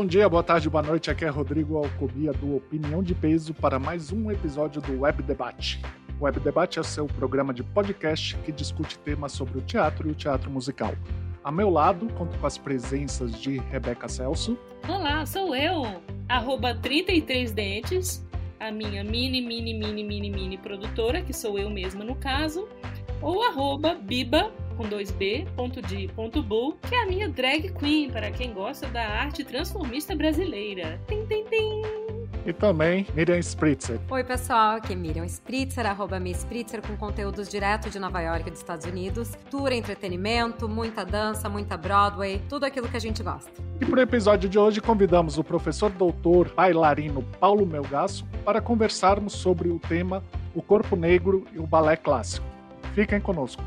Bom dia, boa tarde, boa noite. Aqui é Rodrigo Alcobia do Opinião de Peso para mais um episódio do Web Debate. O Web Debate é o seu programa de podcast que discute temas sobre o teatro e o teatro musical. A meu lado, conto com as presenças de Rebeca Celso. Olá, sou eu, arroba 33 Dentes, a minha mini, mini, mini, mini, mini produtora, que sou eu mesma no caso, ou arroba Biba com 2b, ponto de ponto bull, que é a minha drag queen, para quem gosta da arte transformista brasileira. Tim, tim, tim. E também Miriam Spritzer. Oi, pessoal, aqui é Miriam Spritzer, arroba Mi Spritzer, com conteúdos direto de Nova York e dos Estados Unidos. Tour, entretenimento, muita dança, muita Broadway, tudo aquilo que a gente gosta. E para o episódio de hoje convidamos o professor doutor bailarino Paulo Melgaço para conversarmos sobre o tema O Corpo Negro e o Balé Clássico. Fiquem conosco.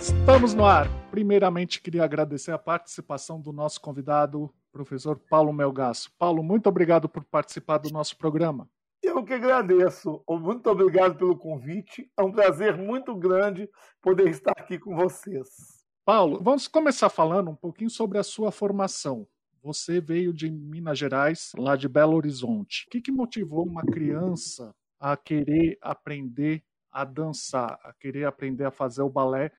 Estamos no ar. Primeiramente, queria agradecer a participação do nosso convidado, professor Paulo Melgaço. Paulo, muito obrigado por participar do nosso programa. Eu que agradeço. Muito obrigado pelo convite. É um prazer muito grande poder estar aqui com vocês. Paulo, vamos começar falando um pouquinho sobre a sua formação. Você veio de Minas Gerais, lá de Belo Horizonte. O que, que motivou uma criança a querer aprender a dançar, a querer aprender a fazer o balé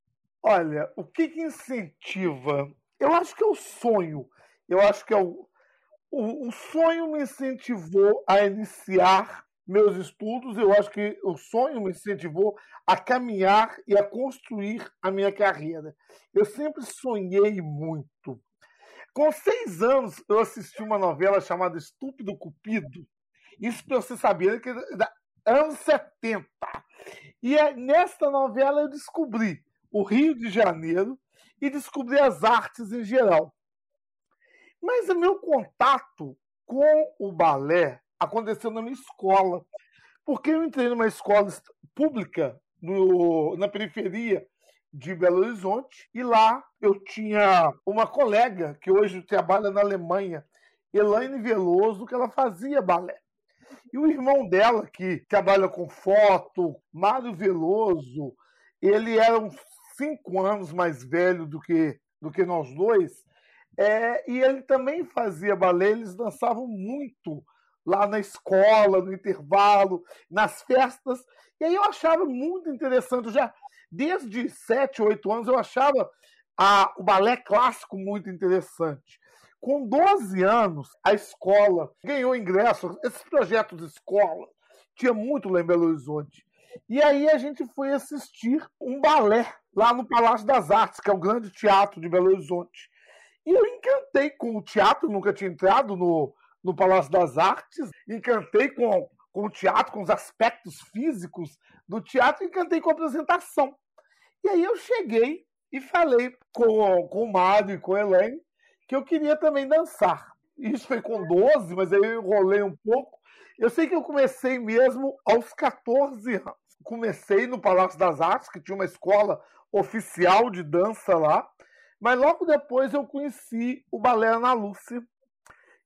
Olha, o que, que incentiva? Eu acho que é o sonho. Eu acho que é o, o, o sonho me incentivou a iniciar meus estudos. Eu acho que o sonho me incentivou a caminhar e a construir a minha carreira. Eu sempre sonhei muito. Com seis anos, eu assisti uma novela chamada Estúpido Cupido. Isso para você saber que é da anos 70. E é, nesta novela eu descobri o Rio de Janeiro e descobri as artes em geral. Mas o meu contato com o balé aconteceu na minha escola, porque eu entrei numa escola pública no, na periferia de Belo Horizonte e lá eu tinha uma colega que hoje trabalha na Alemanha, Elaine Veloso, que ela fazia balé. E o irmão dela, que trabalha com foto, Mário Veloso, ele era um cinco anos mais velho do que, do que nós dois, é, e ele também fazia balé, eles dançavam muito lá na escola, no intervalo, nas festas, e aí eu achava muito interessante, eu já desde sete, oito anos eu achava a, o balé clássico muito interessante. Com 12 anos, a escola ganhou ingresso, esses projetos de escola, tinha muito lá em Belo Horizonte. E aí a gente foi assistir um balé lá no Palácio das Artes, que é o grande teatro de Belo Horizonte. E eu encantei com o teatro, nunca tinha entrado no, no Palácio das Artes, encantei com, com o teatro, com os aspectos físicos do teatro, encantei com a apresentação. E aí eu cheguei e falei com, com o Mário e com a Elaine que eu queria também dançar. Isso foi com 12, mas aí eu enrolei um pouco. Eu sei que eu comecei mesmo aos 14 anos. Comecei no Palácio das Artes, que tinha uma escola oficial de dança lá, mas logo depois eu conheci o Balé Ana Lúcia.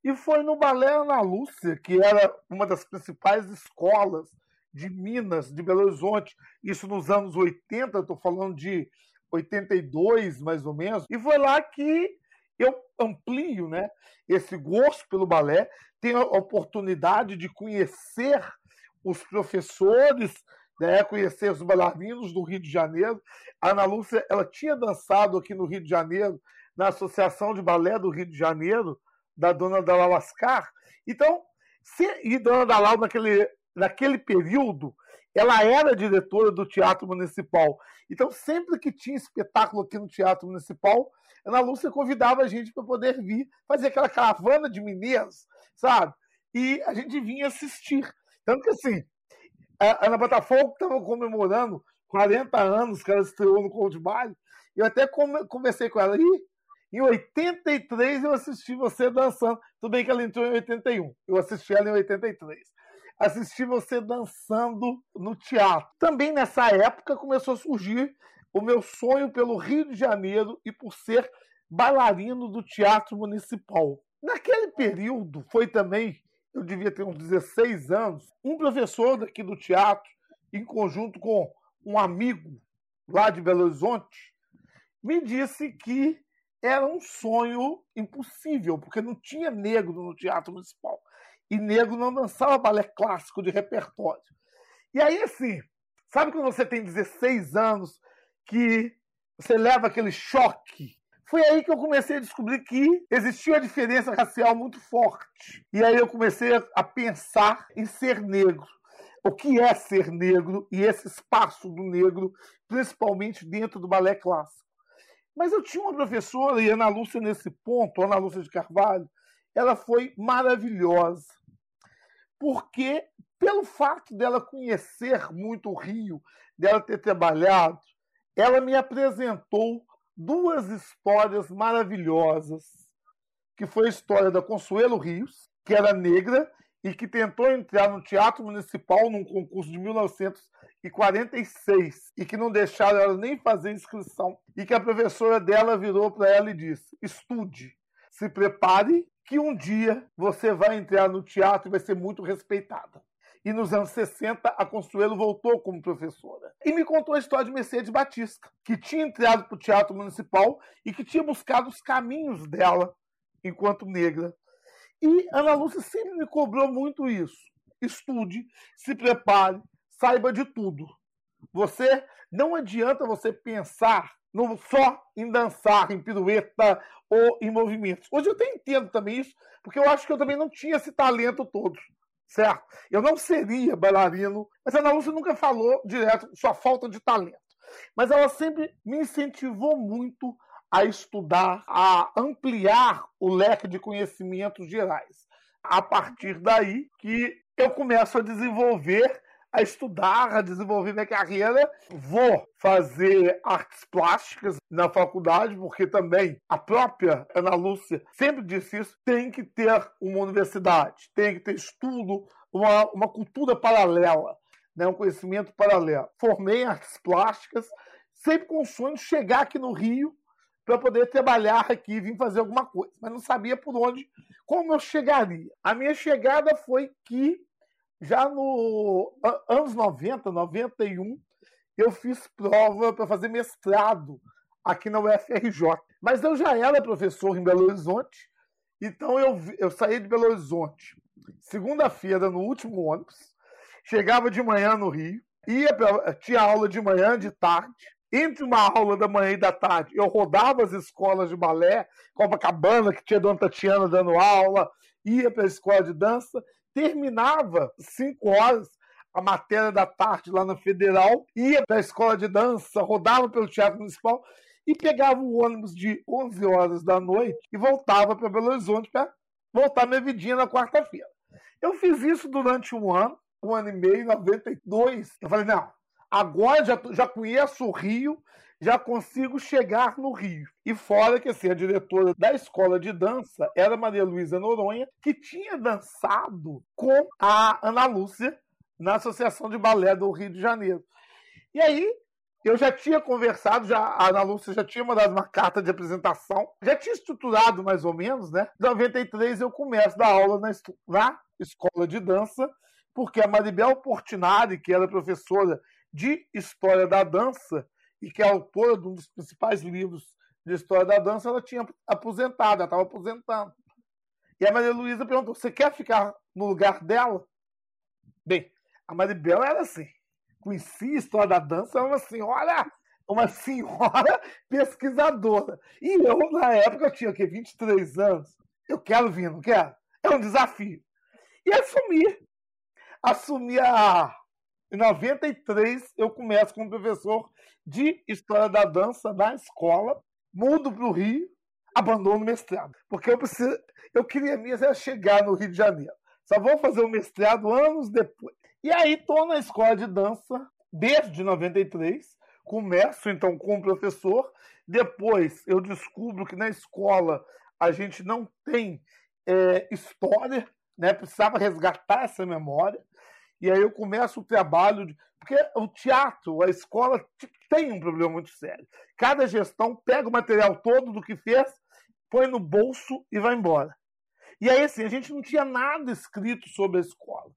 E foi no Balé Ana Lúcia, que era uma das principais escolas de Minas, de Belo Horizonte, isso nos anos 80, estou falando de 82 mais ou menos, e foi lá que eu amplio né, esse gosto pelo balé, tenho a oportunidade de conhecer os professores né, conhecer os bailarinos do Rio de Janeiro. A Ana Lúcia ela tinha dançado aqui no Rio de Janeiro, na Associação de Balé do Rio de Janeiro, da dona Dalal Ascar. Então, se, e dona Dalal, naquele, naquele período, ela era diretora do Teatro Municipal. Então, sempre que tinha espetáculo aqui no Teatro Municipal, Ana Lúcia convidava a gente para poder vir fazer aquela caravana de mineiros, sabe? E a gente vinha assistir. Tanto que, assim, a Ana Botafogo estava comemorando 40 anos que ela estreou no Cold Baile. Eu até conversei com ela. E em 83 eu assisti você dançando. Tudo bem que ela entrou em 81. Eu assisti ela em 83. Assisti você dançando no teatro. Também nessa época começou a surgir o meu sonho pelo Rio de Janeiro e por ser bailarino do Teatro Municipal. Naquele período foi também eu devia ter uns 16 anos, um professor daqui do teatro, em conjunto com um amigo lá de Belo Horizonte, me disse que era um sonho impossível, porque não tinha negro no Teatro Municipal. E negro não dançava balé clássico de repertório. E aí, assim, sabe quando você tem 16 anos que você leva aquele choque? Foi aí que eu comecei a descobrir que existia uma diferença racial muito forte. E aí eu comecei a pensar em ser negro. O que é ser negro e esse espaço do negro, principalmente dentro do balé clássico. Mas eu tinha uma professora, e Ana Lúcia, nesse ponto, Ana Lúcia de Carvalho, ela foi maravilhosa. Porque, pelo fato dela conhecer muito o Rio, dela ter trabalhado, ela me apresentou duas histórias maravilhosas, que foi a história da Consuelo Rios, que era negra e que tentou entrar no Teatro Municipal num concurso de 1946 e que não deixaram ela nem fazer inscrição e que a professora dela virou para ela e disse: "Estude, se prepare que um dia você vai entrar no teatro e vai ser muito respeitada". E nos anos 60, a Consuelo voltou como professora. E me contou a história de Mercedes Batista, que tinha entrado para o Teatro Municipal e que tinha buscado os caminhos dela enquanto negra e Ana Lúcia sempre me cobrou muito isso. Estude, se prepare, saiba de tudo. Você não adianta você pensar no, só em dançar, em pirueta ou em movimentos. Hoje eu até entendo também isso, porque eu acho que eu também não tinha esse talento todo, certo? Eu não seria bailarino, mas a Ana Lúcia nunca falou direto sua falta de talento. Mas ela sempre me incentivou muito a estudar, a ampliar o leque de conhecimentos gerais. A partir daí que eu começo a desenvolver, a estudar, a desenvolver minha carreira. Vou fazer artes plásticas na faculdade, porque também a própria Ana Lúcia sempre disse isso: tem que ter uma universidade, tem que ter estudo, uma, uma cultura paralela, né, um conhecimento paralelo. Formei artes plásticas, sempre com o sonho de chegar aqui no Rio para poder trabalhar aqui, vir fazer alguma coisa, mas não sabia por onde, como eu chegaria. A minha chegada foi que já no anos 90, 91, eu fiz prova para fazer mestrado aqui na UFRJ. Mas eu já era professor em Belo Horizonte, então eu, eu saí de Belo Horizonte segunda-feira no último ônibus, chegava de manhã no Rio, ia pra, tinha aula de manhã, de tarde, entre uma aula da manhã e da tarde, eu rodava as escolas de balé, Copacabana, que tinha Dona Tatiana dando aula, ia para a escola de dança, terminava cinco horas a matéria da tarde lá na Federal, ia para a escola de dança, rodava pelo Teatro Municipal e pegava o ônibus de 11 horas da noite e voltava para Belo Horizonte para voltar minha vidinha na quarta-feira. Eu fiz isso durante um ano, um ano e meio, em 92. Eu falei, não, Agora já, já conheço o Rio, já consigo chegar no Rio. E fora que assim, a diretora da escola de dança era Maria Luísa Noronha, que tinha dançado com a Ana Lúcia na Associação de Balé do Rio de Janeiro. E aí eu já tinha conversado, já, a Ana Lúcia já tinha mandado uma carta de apresentação, já tinha estruturado mais ou menos, né? Em 93 eu começo a dar aula na, na escola de dança, porque a Maribel Portinari, que era professora de História da Dança, e que é autora de um dos principais livros de História da Dança, ela tinha aposentado, ela estava aposentando. E a Maria Luísa perguntou: você quer ficar no lugar dela? Bem, a Maribel era assim. Conhecia a história da dança, era uma senhora, uma senhora pesquisadora. E eu, na época, eu tinha o quê? 23 anos. Eu quero vir, não quero? É um desafio. E assumi. Assumi a, em 93, eu começo como professor de História da Dança na escola, mudo para o Rio, abandono o mestrado. Porque eu, preciso, eu queria mesmo chegar no Rio de Janeiro. Só vou fazer o mestrado anos depois. E aí estou na escola de dança desde 93. Começo então como professor. Depois eu descubro que na escola a gente não tem é, história, né? precisava resgatar essa memória. E aí eu começo o trabalho. De... Porque o teatro, a escola, tem um problema muito sério. Cada gestão pega o material todo do que fez, põe no bolso e vai embora. E aí, assim, a gente não tinha nada escrito sobre a escola.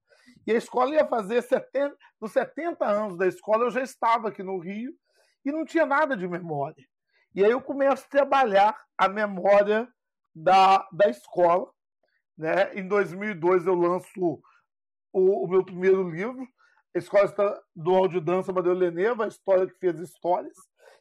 E a escola ia fazer 70, nos 70 anos da escola, eu já estava aqui no Rio e não tinha nada de memória. E aí eu começo a trabalhar a memória da, da escola. Né? Em 2002 eu lanço o, o meu primeiro livro, a Escola do de Dança Madeira Leneva, a história que fez histórias,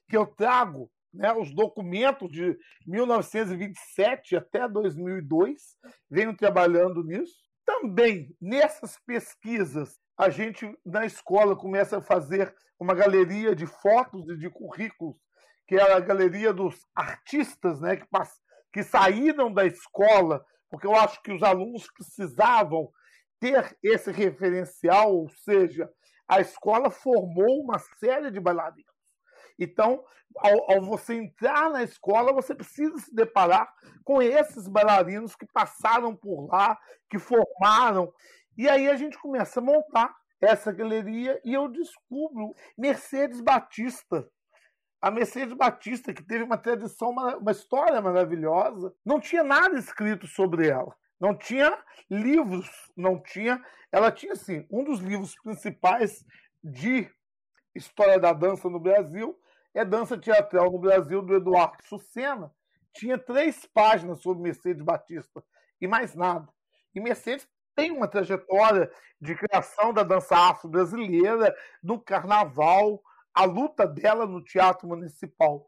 que eu trago né, os documentos de 1927 até 2002, venho trabalhando nisso. Também, nessas pesquisas, a gente, na escola, começa a fazer uma galeria de fotos e de currículos, que é a galeria dos artistas né, que, que saíram da escola, porque eu acho que os alunos precisavam ter esse referencial, ou seja, a escola formou uma série de bailarinos. Então, ao, ao, você entrar na escola, você precisa se deparar com esses bailarinos que passaram por lá, que formaram. E aí a gente começa a montar essa galeria e eu descubro Mercedes Batista. A Mercedes Batista, que teve uma tradição, uma história maravilhosa, não tinha nada escrito sobre ela. Não tinha livros, não tinha. Ela tinha, assim, um dos livros principais de história da dança no Brasil é Dança Teatral no Brasil, do Eduardo Sucena. Tinha três páginas sobre Mercedes Batista e mais nada. E Mercedes tem uma trajetória de criação da dança afro-brasileira, do carnaval, a luta dela no teatro municipal.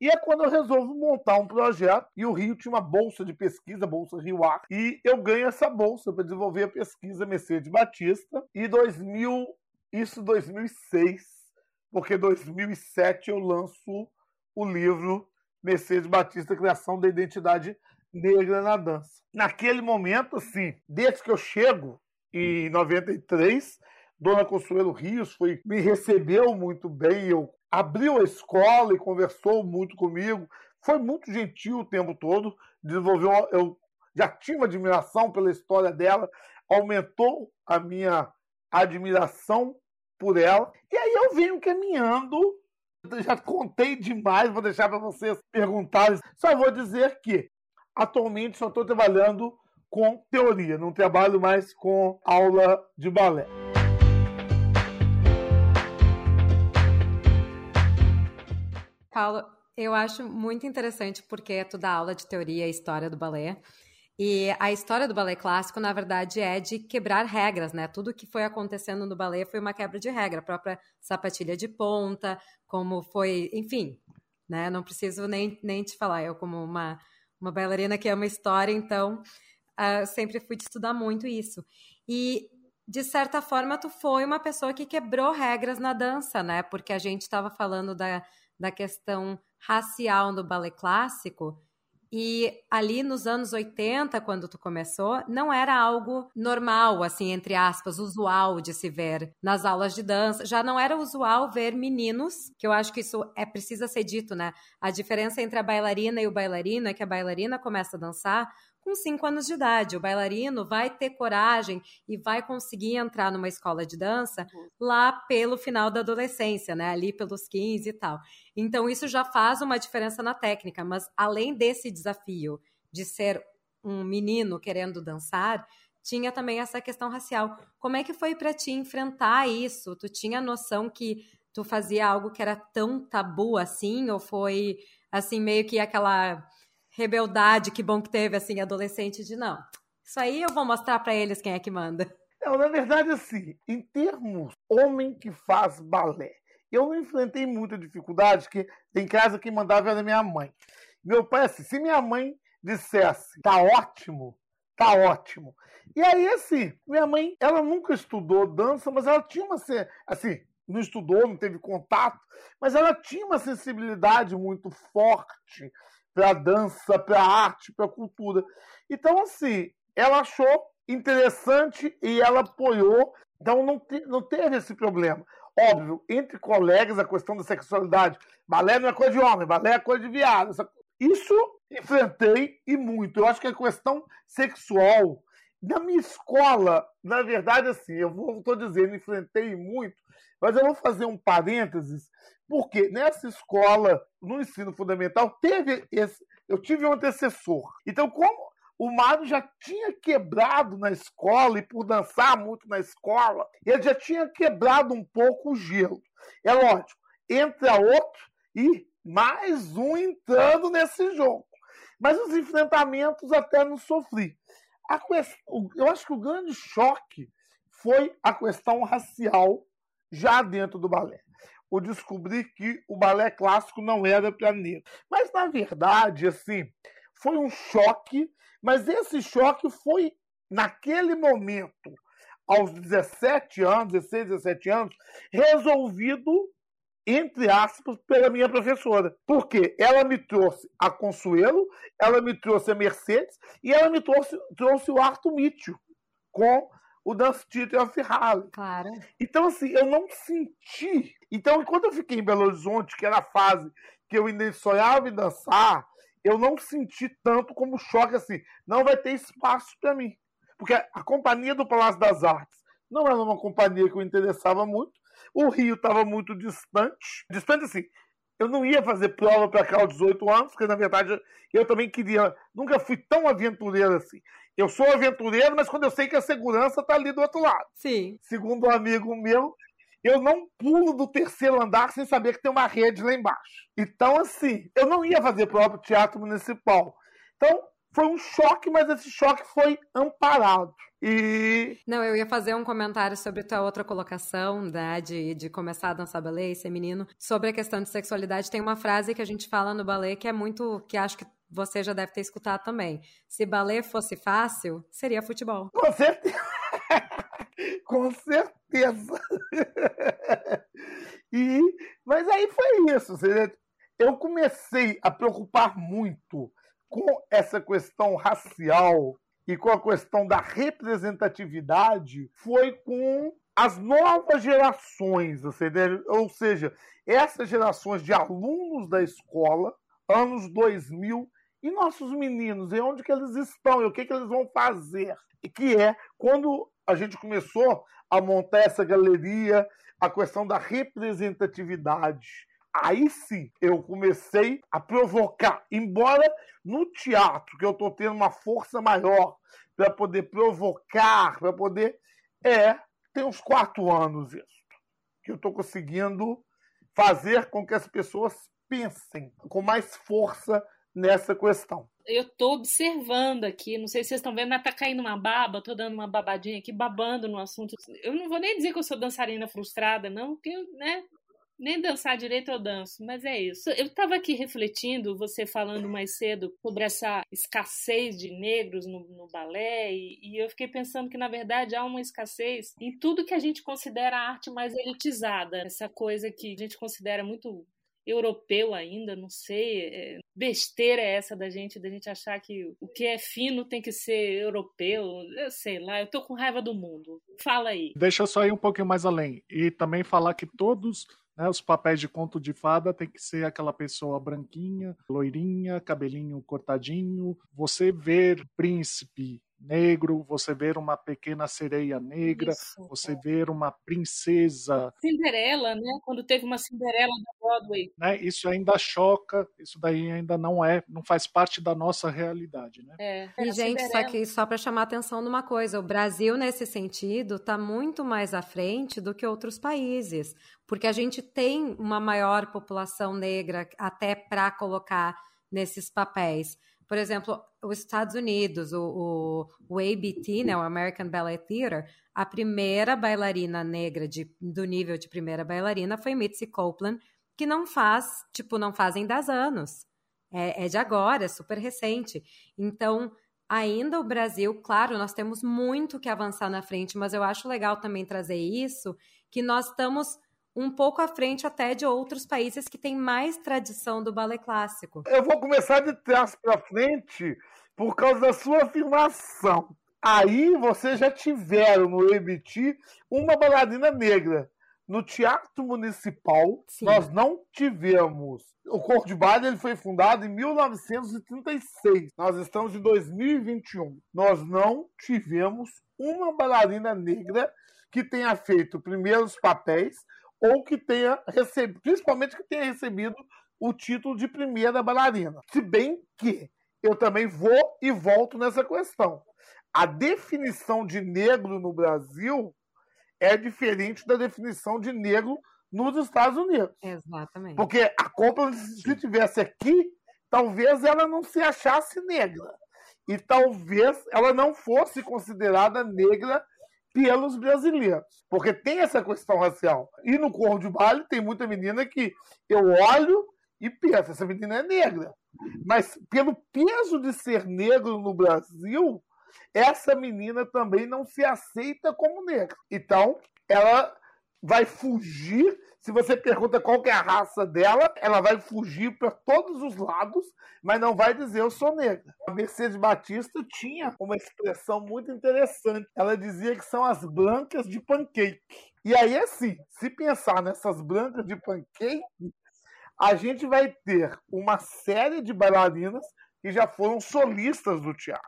E é quando eu resolvo montar um projeto, e o Rio tinha uma bolsa de pesquisa, Bolsa Rio Ar, e eu ganho essa bolsa para desenvolver a pesquisa Mercedes Batista, e 2000, isso 2006, porque 2007 eu lanço o livro Mercedes Batista, Criação da Identidade Negra na Dança. Naquele momento, assim, desde que eu chego, em 93, Dona Consuelo Rios foi, me recebeu muito bem, eu abriu a escola e conversou muito comigo, foi muito gentil o tempo todo, desenvolveu, eu já tinha uma admiração pela história dela, aumentou a minha admiração por ela, e aí eu venho caminhando, já contei demais, vou deixar para vocês perguntarem, só vou dizer que atualmente só estou trabalhando com teoria, não trabalho mais com aula de balé. Paulo, eu acho muito interessante porque tu dá aula de teoria e história do balé. E a história do balé clássico, na verdade, é de quebrar regras, né? Tudo que foi acontecendo no balé foi uma quebra de regra, a própria sapatilha de ponta, como foi, enfim, né? Não preciso nem, nem te falar, eu como uma, uma bailarina que ama história, então uh, sempre fui estudar muito isso. E de certa forma tu foi uma pessoa que quebrou regras na dança, né? Porque a gente estava falando da da questão racial no balé clássico. E ali nos anos 80, quando tu começou, não era algo normal, assim, entre aspas, usual de se ver nas aulas de dança. Já não era usual ver meninos, que eu acho que isso é precisa ser dito, né? A diferença entre a bailarina e o bailarino é que a bailarina começa a dançar com 5 anos de idade. O bailarino vai ter coragem e vai conseguir entrar numa escola de dança uhum. lá pelo final da adolescência, né? Ali pelos 15 e tal. Então, isso já faz uma diferença na técnica, mas além desse desafio de ser um menino querendo dançar, tinha também essa questão racial. Como é que foi para ti enfrentar isso? Tu tinha noção que tu fazia algo que era tão tabu assim ou foi assim meio que aquela rebeldade, que bom que teve, assim, adolescente de não. Isso aí eu vou mostrar para eles quem é que manda. Não, na verdade, assim, em termos homem que faz balé, eu não enfrentei muita dificuldade, que em casa quem mandava era minha mãe. Meu pai, assim, se minha mãe dissesse, tá ótimo, tá ótimo. E aí, assim, minha mãe, ela nunca estudou dança, mas ela tinha uma, assim, não estudou, não teve contato, mas ela tinha uma sensibilidade muito forte para dança, para arte, para cultura. Então, assim, ela achou interessante e ela apoiou, então não, te, não teve esse problema. Óbvio, entre colegas, a questão da sexualidade. Balé não é coisa de homem, balé é coisa de viado. Isso enfrentei e muito. Eu acho que a questão sexual. Na minha escola, na verdade, assim, eu estou dizendo, enfrentei muito, mas eu vou fazer um parênteses porque nessa escola, no ensino fundamental, teve esse, eu tive um antecessor. Então, como o Mário já tinha quebrado na escola, e por dançar muito na escola, ele já tinha quebrado um pouco o gelo. É lógico, entra outro e mais um entrando nesse jogo. Mas os enfrentamentos até não sofri. Questão, eu acho que o grande choque foi a questão racial já dentro do balé. O descobrir que o balé clássico não era para negro. Mas, na verdade, assim, foi um choque, mas esse choque foi, naquele momento, aos 17 anos, 16, 17 anos, resolvido, entre aspas, pela minha professora. Porque ela me trouxe a Consuelo, ela me trouxe a Mercedes e ela me trouxe, trouxe o Arthur Mitchell com o Dance Theater of Harlem. Claro. Então, assim, eu não senti. Então, quando eu fiquei em Belo Horizonte, que era a fase que eu ainda sonhava em dançar, eu não senti tanto como choque assim. Não vai ter espaço para mim. Porque a companhia do Palácio das Artes não era uma companhia que eu interessava muito. O Rio estava muito distante. Distante, assim, eu não ia fazer prova para cá aos 18 anos, porque na verdade eu também queria. Nunca fui tão aventureiro assim. Eu sou aventureiro, mas quando eu sei que a segurança está ali do outro lado. Sim. Segundo um amigo meu, eu não pulo do terceiro andar sem saber que tem uma rede lá embaixo. Então, assim, eu não ia fazer prova para teatro municipal. Então, foi um choque, mas esse choque foi amparado. E. Não, eu ia fazer um comentário sobre tua outra colocação, né, de, de começar a dançar balé e ser menino. Sobre a questão de sexualidade, tem uma frase que a gente fala no balé que é muito. que acho que você já deve ter escutado também. Se balé fosse fácil, seria futebol. Com certeza. Com certeza. e, mas aí foi isso. Eu comecei a preocupar muito com essa questão racial e com a questão da representatividade foi com as novas gerações, ou seja, essas gerações de alunos da escola, anos 2000, e nossos meninos, e onde que eles estão, e o que, que eles vão fazer. E que é quando a gente começou a montar essa galeria, a questão da representatividade. Aí sim eu comecei a provocar, embora no teatro, que eu estou tendo uma força maior para poder provocar, para poder. É, tem uns quatro anos isso, que eu estou conseguindo fazer com que as pessoas pensem com mais força nessa questão. Eu estou observando aqui, não sei se vocês estão vendo, mas tá caindo uma baba, estou dando uma babadinha aqui, babando no assunto. Eu não vou nem dizer que eu sou dançarina frustrada, não, porque, né, nem dançar direito eu danço, mas é isso. Eu estava aqui refletindo, você falando mais cedo sobre essa escassez de negros no, no balé, e, e, eu fiquei pensando que, na verdade, há uma escassez em tudo que a gente considera a arte mais elitizada. Essa coisa que a gente considera muito europeu ainda, não sei. É, besteira é essa da gente, da gente achar que o que é fino tem que ser europeu. Eu sei lá, eu tô com raiva do mundo. Fala aí. Deixa eu só ir um pouquinho mais além. E também falar que todos né? Os papéis de conto de fada tem que ser aquela pessoa branquinha, loirinha, cabelinho cortadinho. Você ver príncipe negro, você ver uma pequena sereia negra, Isso, você é. ver uma princesa. Cinderela, né? Quando teve uma Cinderela da Broadway. Né? Isso ainda choca, isso daí ainda não é, não faz parte da nossa realidade, né? É. E, gente, Cinderela. só só para chamar atenção numa coisa, o Brasil, nesse sentido, está muito mais à frente do que outros países, porque a gente tem uma maior população negra até para colocar nesses papéis. Por exemplo, os Estados Unidos, o, o, o ABT, né, o American Ballet Theater, a primeira bailarina negra de, do nível de primeira bailarina foi Mitzi Copeland, que não faz, tipo, não fazem 10 anos. É, é de agora, é super recente. Então, ainda o Brasil, claro, nós temos muito que avançar na frente, mas eu acho legal também trazer isso, que nós estamos um pouco à frente até de outros países que têm mais tradição do balé clássico. Eu vou começar de trás para frente por causa da sua afirmação. Aí vocês já tiveram no EBT uma bailarina negra. No Teatro Municipal, Sim. nós não tivemos. O Corpo de Baile ele foi fundado em 1936. Nós estamos em 2021. Nós não tivemos uma bailarina negra que tenha feito primeiros papéis ou que tenha recebido, principalmente que tenha recebido o título de primeira bailarina. Se bem que eu também vou e volto nessa questão. A definição de negro no Brasil é diferente da definição de negro nos Estados Unidos. Exatamente. Porque a Copland, se tivesse aqui, talvez ela não se achasse negra. E talvez ela não fosse considerada negra pelos brasileiros. Porque tem essa questão racial. E no corpo de baile tem muita menina que eu olho e penso, essa menina é negra. Mas pelo peso de ser negro no Brasil, essa menina também não se aceita como negra. Então, ela vai fugir. Se você pergunta qual é a raça dela, ela vai fugir para todos os lados, mas não vai dizer eu sou negra. A Mercedes Batista tinha uma expressão muito interessante. Ela dizia que são as blancas de pancake. E aí, assim, se pensar nessas blancas de pancake, a gente vai ter uma série de bailarinas que já foram solistas do teatro.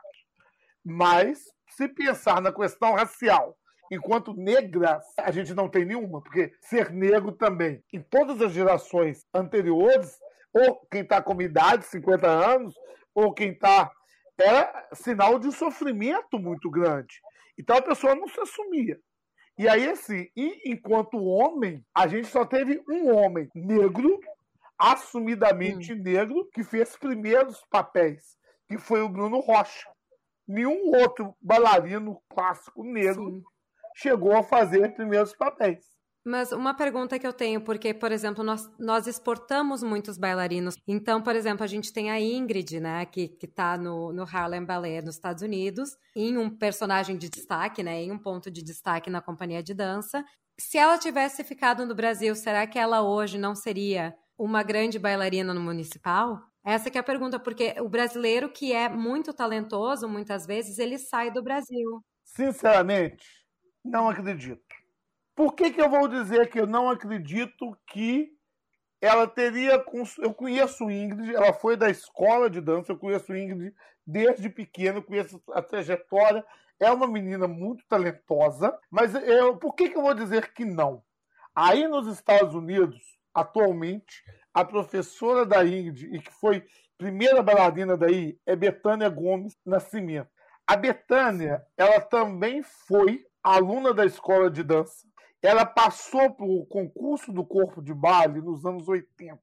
Mas, se pensar na questão racial, enquanto negras, a gente não tem nenhuma, porque ser negro também, em todas as gerações anteriores, ou quem está com idade, 50 anos, ou quem está. Era sinal de um sofrimento muito grande. Então a pessoa não se assumia. E aí, assim, e enquanto homem, a gente só teve um homem negro, assumidamente hum. negro, que fez primeiros papéis, que foi o Bruno Rocha. Nenhum outro bailarino clássico negro Sim chegou a fazer primeiros papéis. Mas uma pergunta que eu tenho, porque, por exemplo, nós, nós exportamos muitos bailarinos. Então, por exemplo, a gente tem a Ingrid, né, que, que tá no, no Harlem Ballet nos Estados Unidos, em um personagem de destaque, né, em um ponto de destaque na companhia de dança. Se ela tivesse ficado no Brasil, será que ela hoje não seria uma grande bailarina no municipal? Essa é a pergunta, porque o brasileiro que é muito talentoso, muitas vezes, ele sai do Brasil. Sinceramente, não acredito. Por que, que eu vou dizer que eu não acredito que ela teria. Eu conheço Ingrid, ela foi da escola de dança, eu conheço Ingrid desde pequena, conheço a trajetória. É uma menina muito talentosa, mas eu, por que, que eu vou dizer que não? Aí nos Estados Unidos, atualmente, a professora da Ingrid, e que foi primeira bailarina daí, é Betânia Gomes Nascimento. A Betânia, ela também foi aluna da escola de dança. Ela passou pelo concurso do corpo de baile nos anos 80.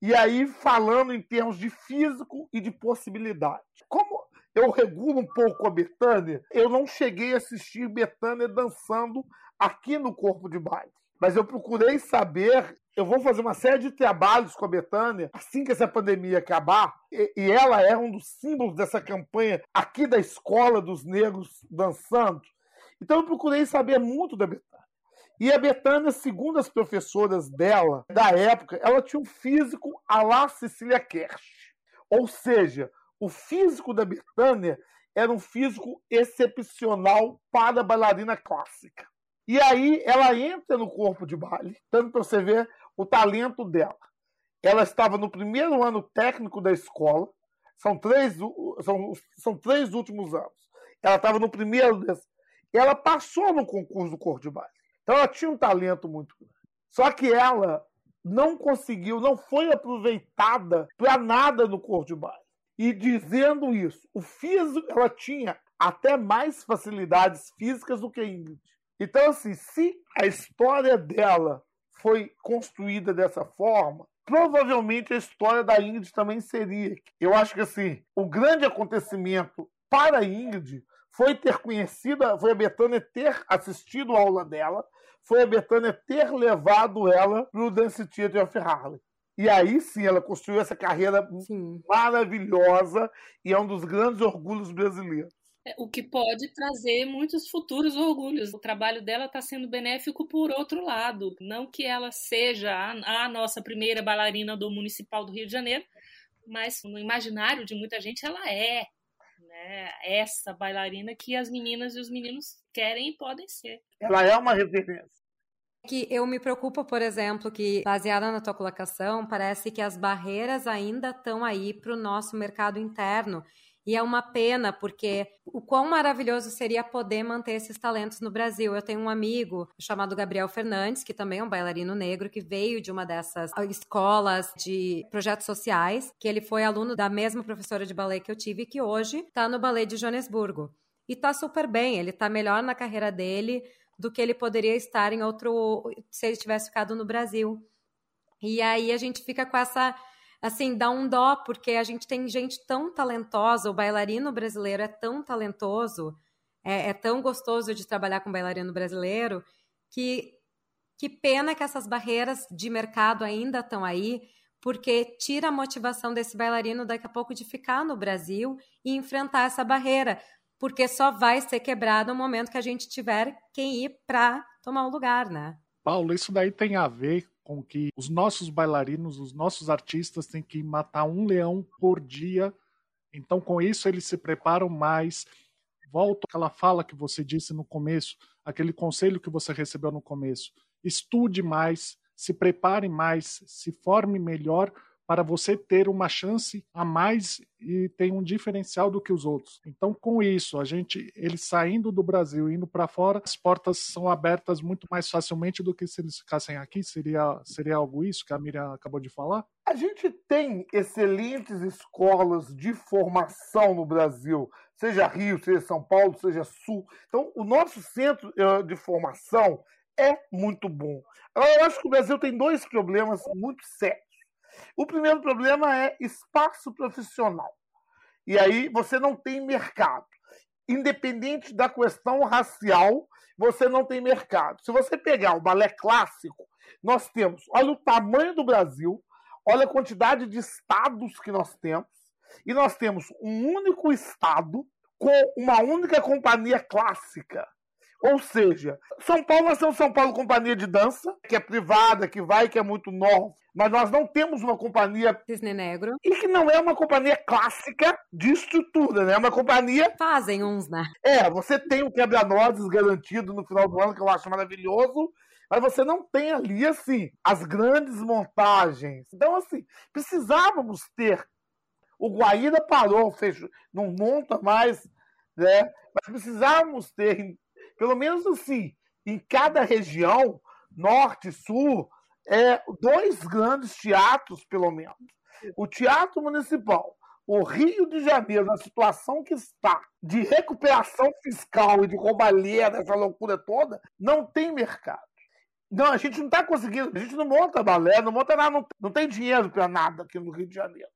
E aí, falando em termos de físico e de possibilidade. Como eu regulo um pouco a Betânia, eu não cheguei a assistir Betânia dançando aqui no corpo de baile. Mas eu procurei saber. Eu vou fazer uma série de trabalhos com a Betânia assim que essa pandemia acabar. E, e ela é um dos símbolos dessa campanha aqui da escola dos negros dançando. Então eu procurei saber muito da Betânia. E a Betânia, segundo as professoras dela, da época, ela tinha um físico à la Cecília Kersh. Ou seja, o físico da Betânia era um físico excepcional para a bailarina clássica. E aí ela entra no corpo de baile, tanto para você ver o talento dela. Ela estava no primeiro ano técnico da escola, são três, são, são três últimos anos. Ela estava no primeiro desse, ela passou no concurso do cor de baile. Então ela tinha um talento muito grande. Só que ela não conseguiu, não foi aproveitada para nada no cor de baile. E dizendo isso, o físico, ela tinha até mais facilidades físicas do que a Ingrid. Então, assim, se a história dela foi construída dessa forma, provavelmente a história da Ingrid também seria. Eu acho que, assim, o grande acontecimento para a Ingrid foi ter conhecido, foi a Betânia ter assistido a aula dela, foi a Betânia ter levado ela para o Dance Theater of Harlem. E aí sim ela construiu essa carreira sim. maravilhosa e é um dos grandes orgulhos brasileiros. É, o que pode trazer muitos futuros orgulhos. O trabalho dela está sendo benéfico por outro lado. Não que ela seja a, a nossa primeira bailarina do Municipal do Rio de Janeiro, mas no imaginário de muita gente ela é né? Essa bailarina que as meninas e os meninos querem e podem ser. Ela é uma referência. Que eu me preocupo, por exemplo, que baseada na tua colocação, parece que as barreiras ainda estão aí para o nosso mercado interno e é uma pena, porque o quão maravilhoso seria poder manter esses talentos no Brasil. Eu tenho um amigo chamado Gabriel Fernandes, que também é um bailarino negro, que veio de uma dessas escolas de projetos sociais, que ele foi aluno da mesma professora de ballet que eu tive, que hoje está no ballet de Joanesburgo. E tá super bem, ele tá melhor na carreira dele do que ele poderia estar em outro se ele tivesse ficado no Brasil. E aí a gente fica com essa assim, dá um dó, porque a gente tem gente tão talentosa, o bailarino brasileiro é tão talentoso, é, é tão gostoso de trabalhar com bailarino brasileiro, que que pena que essas barreiras de mercado ainda estão aí, porque tira a motivação desse bailarino daqui a pouco de ficar no Brasil e enfrentar essa barreira, porque só vai ser quebrado no momento que a gente tiver quem ir para tomar o lugar, né? Paulo, isso daí tem a ver com que os nossos bailarinos, os nossos artistas têm que matar um leão por dia. Então, com isso, eles se preparam mais. Volto àquela fala que você disse no começo, aquele conselho que você recebeu no começo estude mais, se prepare mais, se forme melhor para você ter uma chance a mais e ter um diferencial do que os outros. Então, com isso, a gente, eles saindo do Brasil, indo para fora, as portas são abertas muito mais facilmente do que se eles ficassem aqui. Seria, seria algo isso que a Miriam acabou de falar? A gente tem excelentes escolas de formação no Brasil, seja Rio, seja São Paulo, seja Sul. Então, o nosso centro eh, de formação é muito bom. Eu acho que o Brasil tem dois problemas muito sérios. O primeiro problema é espaço profissional. E aí você não tem mercado. Independente da questão racial, você não tem mercado. Se você pegar o balé clássico, nós temos, olha o tamanho do Brasil, olha a quantidade de estados que nós temos, e nós temos um único estado com uma única companhia clássica. Ou seja, São Paulo nós temos São Paulo Companhia de Dança, que é privada, que vai, que é muito nova, mas nós não temos uma companhia. Cisne Negro. E que não é uma companhia clássica de estrutura, né? É uma companhia. Fazem uns, né? É, você tem o quebra-nozes garantido no final do ano, que eu acho maravilhoso, mas você não tem ali, assim, as grandes montagens. Então, assim, precisávamos ter. O Guaíra parou, fechou, não monta mais, né? Mas precisávamos ter pelo menos assim, em cada região, norte, sul, é, dois grandes teatros, pelo menos. O Teatro Municipal, o Rio de Janeiro, na situação que está de recuperação fiscal e de roubalheira, essa loucura toda, não tem mercado. Não, a gente não está conseguindo, a gente não monta balé, não monta nada, não, não tem dinheiro para nada aqui no Rio de Janeiro.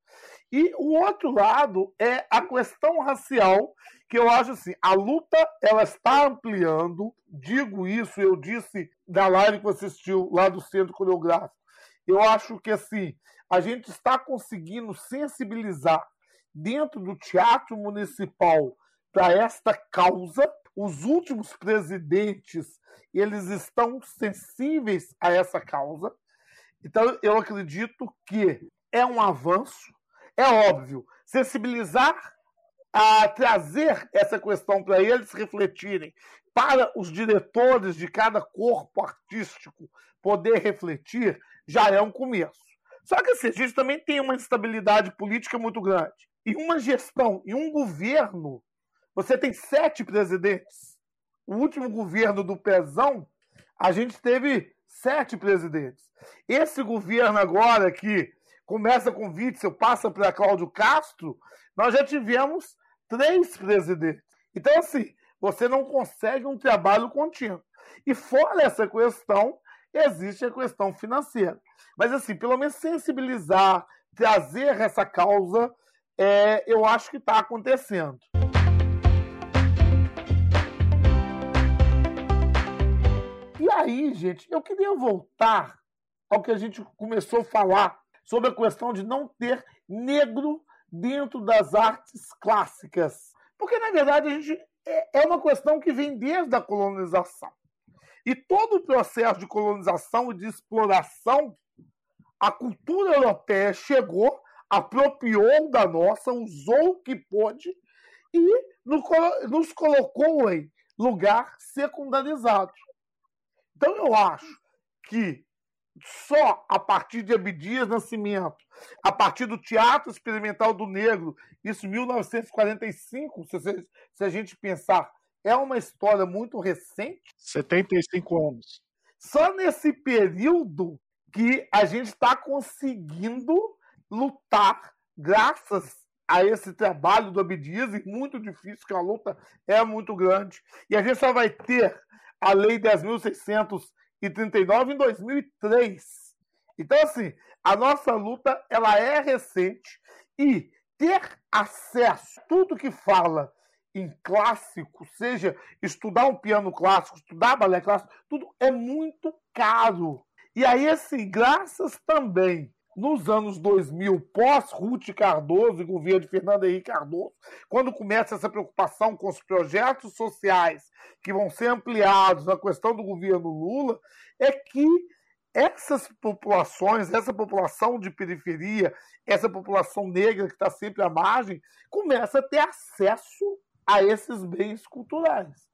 E o outro lado é a questão racial, que eu acho assim, a luta ela está ampliando, digo isso, eu disse na live que você assistiu lá do Centro Coreográfico. Eu acho que assim, a gente está conseguindo sensibilizar dentro do teatro municipal para esta causa. Os últimos presidentes eles estão sensíveis a essa causa. Então, eu acredito que é um avanço. É óbvio, sensibilizar a trazer essa questão para eles refletirem, para os diretores de cada corpo artístico poder refletir, já é um começo. Só que assim, a gente também tem uma instabilidade política muito grande. E uma gestão, e um governo, você tem sete presidentes o último governo do Pezão, a gente teve sete presidentes. Esse governo agora, que começa com Witzel, passa para Cláudio Castro, nós já tivemos três presidentes. Então, assim, você não consegue um trabalho contínuo. E fora essa questão, existe a questão financeira. Mas, assim, pelo menos sensibilizar, trazer essa causa, é, eu acho que está acontecendo. aí, gente, eu queria voltar ao que a gente começou a falar sobre a questão de não ter negro dentro das artes clássicas. Porque, na verdade, a gente, é, é uma questão que vem desde a colonização. E todo o processo de colonização e de exploração, a cultura europeia chegou, apropriou da nossa, usou o que pôde e nos colocou em lugar secundarizado. Então eu acho que só a partir de Abdias Nascimento, a partir do Teatro Experimental do Negro, isso em 1945, se, se a gente pensar, é uma história muito recente. 75 anos. Só nesse período que a gente está conseguindo lutar, graças a esse trabalho do Abdias, e muito difícil, que a luta é muito grande. E a gente só vai ter a Lei 10.639 em 2003. Então, assim, a nossa luta ela é recente e ter acesso a tudo que fala em clássico, seja estudar um piano clássico, estudar balé clássico, tudo é muito caro. E aí, assim, graças também nos anos 2000, pós-Ruth Cardoso e governo de Fernando Henrique Cardoso, quando começa essa preocupação com os projetos sociais que vão ser ampliados na questão do governo Lula, é que essas populações, essa população de periferia, essa população negra que está sempre à margem, começa a ter acesso a esses bens culturais.